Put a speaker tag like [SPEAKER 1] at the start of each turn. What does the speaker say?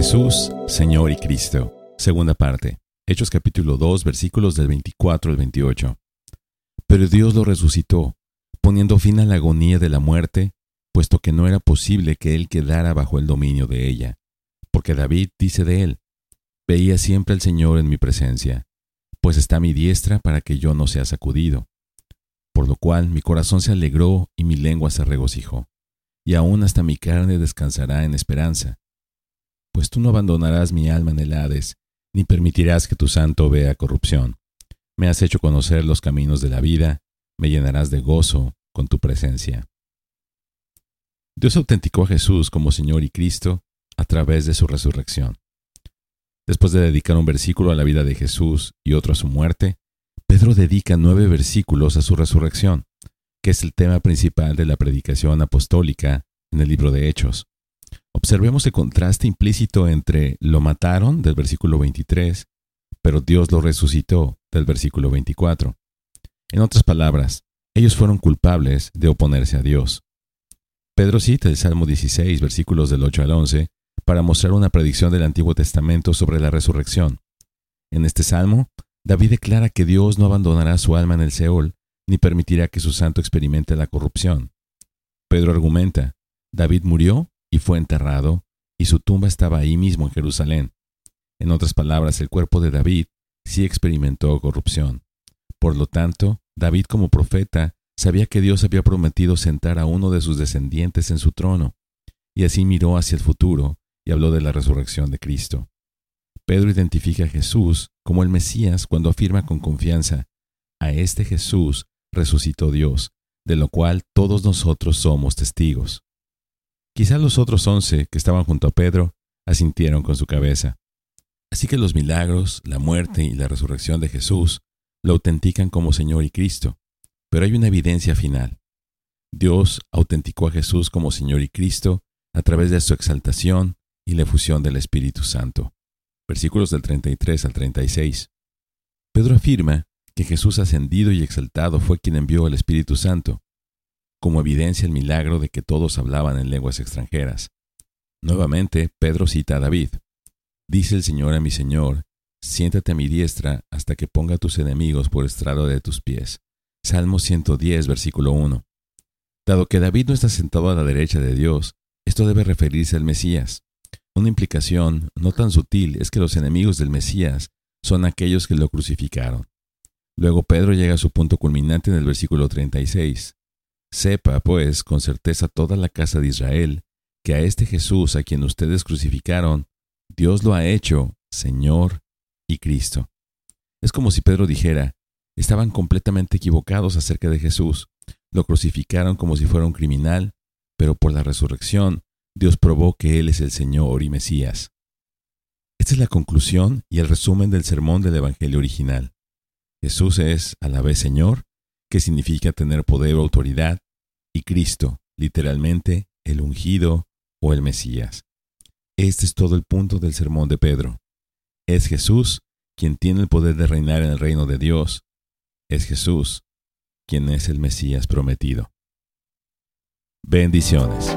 [SPEAKER 1] Jesús, Señor y Cristo. Segunda parte. Hechos capítulo 2, versículos del 24 al 28. Pero Dios lo resucitó, poniendo fin a la agonía de la muerte, puesto que no era posible que él quedara bajo el dominio de ella. Porque David dice de él, Veía siempre al Señor en mi presencia, pues está mi diestra para que yo no sea sacudido. Por lo cual mi corazón se alegró y mi lengua se regocijó, y aún hasta mi carne descansará en esperanza pues tú no abandonarás mi alma en el Hades, ni permitirás que tu santo vea corrupción. Me has hecho conocer los caminos de la vida, me llenarás de gozo con tu presencia. Dios autenticó a Jesús como Señor y Cristo a través de su resurrección. Después de dedicar un versículo a la vida de Jesús y otro a su muerte, Pedro dedica nueve versículos a su resurrección, que es el tema principal de la predicación apostólica en el libro de Hechos. Observemos el contraste implícito entre lo mataron del versículo 23, pero Dios lo resucitó del versículo 24. En otras palabras, ellos fueron culpables de oponerse a Dios. Pedro cita el Salmo 16, versículos del 8 al 11, para mostrar una predicción del Antiguo Testamento sobre la resurrección. En este salmo, David declara que Dios no abandonará su alma en el Seol, ni permitirá que su santo experimente la corrupción. Pedro argumenta, David murió y fue enterrado, y su tumba estaba ahí mismo en Jerusalén. En otras palabras, el cuerpo de David sí experimentó corrupción. Por lo tanto, David como profeta sabía que Dios había prometido sentar a uno de sus descendientes en su trono, y así miró hacia el futuro y habló de la resurrección de Cristo. Pedro identifica a Jesús como el Mesías cuando afirma con confianza, a este Jesús resucitó Dios, de lo cual todos nosotros somos testigos. Quizá los otros once que estaban junto a Pedro asintieron con su cabeza. Así que los milagros, la muerte y la resurrección de Jesús lo autentican como Señor y Cristo. Pero hay una evidencia final. Dios autenticó a Jesús como Señor y Cristo a través de su exaltación y la efusión del Espíritu Santo. Versículos del 33 al 36. Pedro afirma que Jesús ascendido y exaltado fue quien envió al Espíritu Santo, como evidencia el milagro de que todos hablaban en lenguas extranjeras. Nuevamente, Pedro cita a David. Dice el Señor a mi Señor, siéntate a mi diestra hasta que ponga a tus enemigos por estrado de tus pies. Salmo 110, versículo 1. Dado que David no está sentado a la derecha de Dios, esto debe referirse al Mesías. Una implicación no tan sutil es que los enemigos del Mesías son aquellos que lo crucificaron. Luego Pedro llega a su punto culminante en el versículo 36. Sepa, pues, con certeza toda la casa de Israel, que a este Jesús a quien ustedes crucificaron, Dios lo ha hecho Señor y Cristo. Es como si Pedro dijera, estaban completamente equivocados acerca de Jesús, lo crucificaron como si fuera un criminal, pero por la resurrección Dios probó que Él es el Señor y Mesías. Esta es la conclusión y el resumen del sermón del Evangelio original. Jesús es a la vez Señor que significa tener poder o autoridad, y Cristo, literalmente, el ungido o el Mesías. Este es todo el punto del sermón de Pedro. Es Jesús quien tiene el poder de reinar en el reino de Dios. Es Jesús quien es el Mesías prometido. Bendiciones.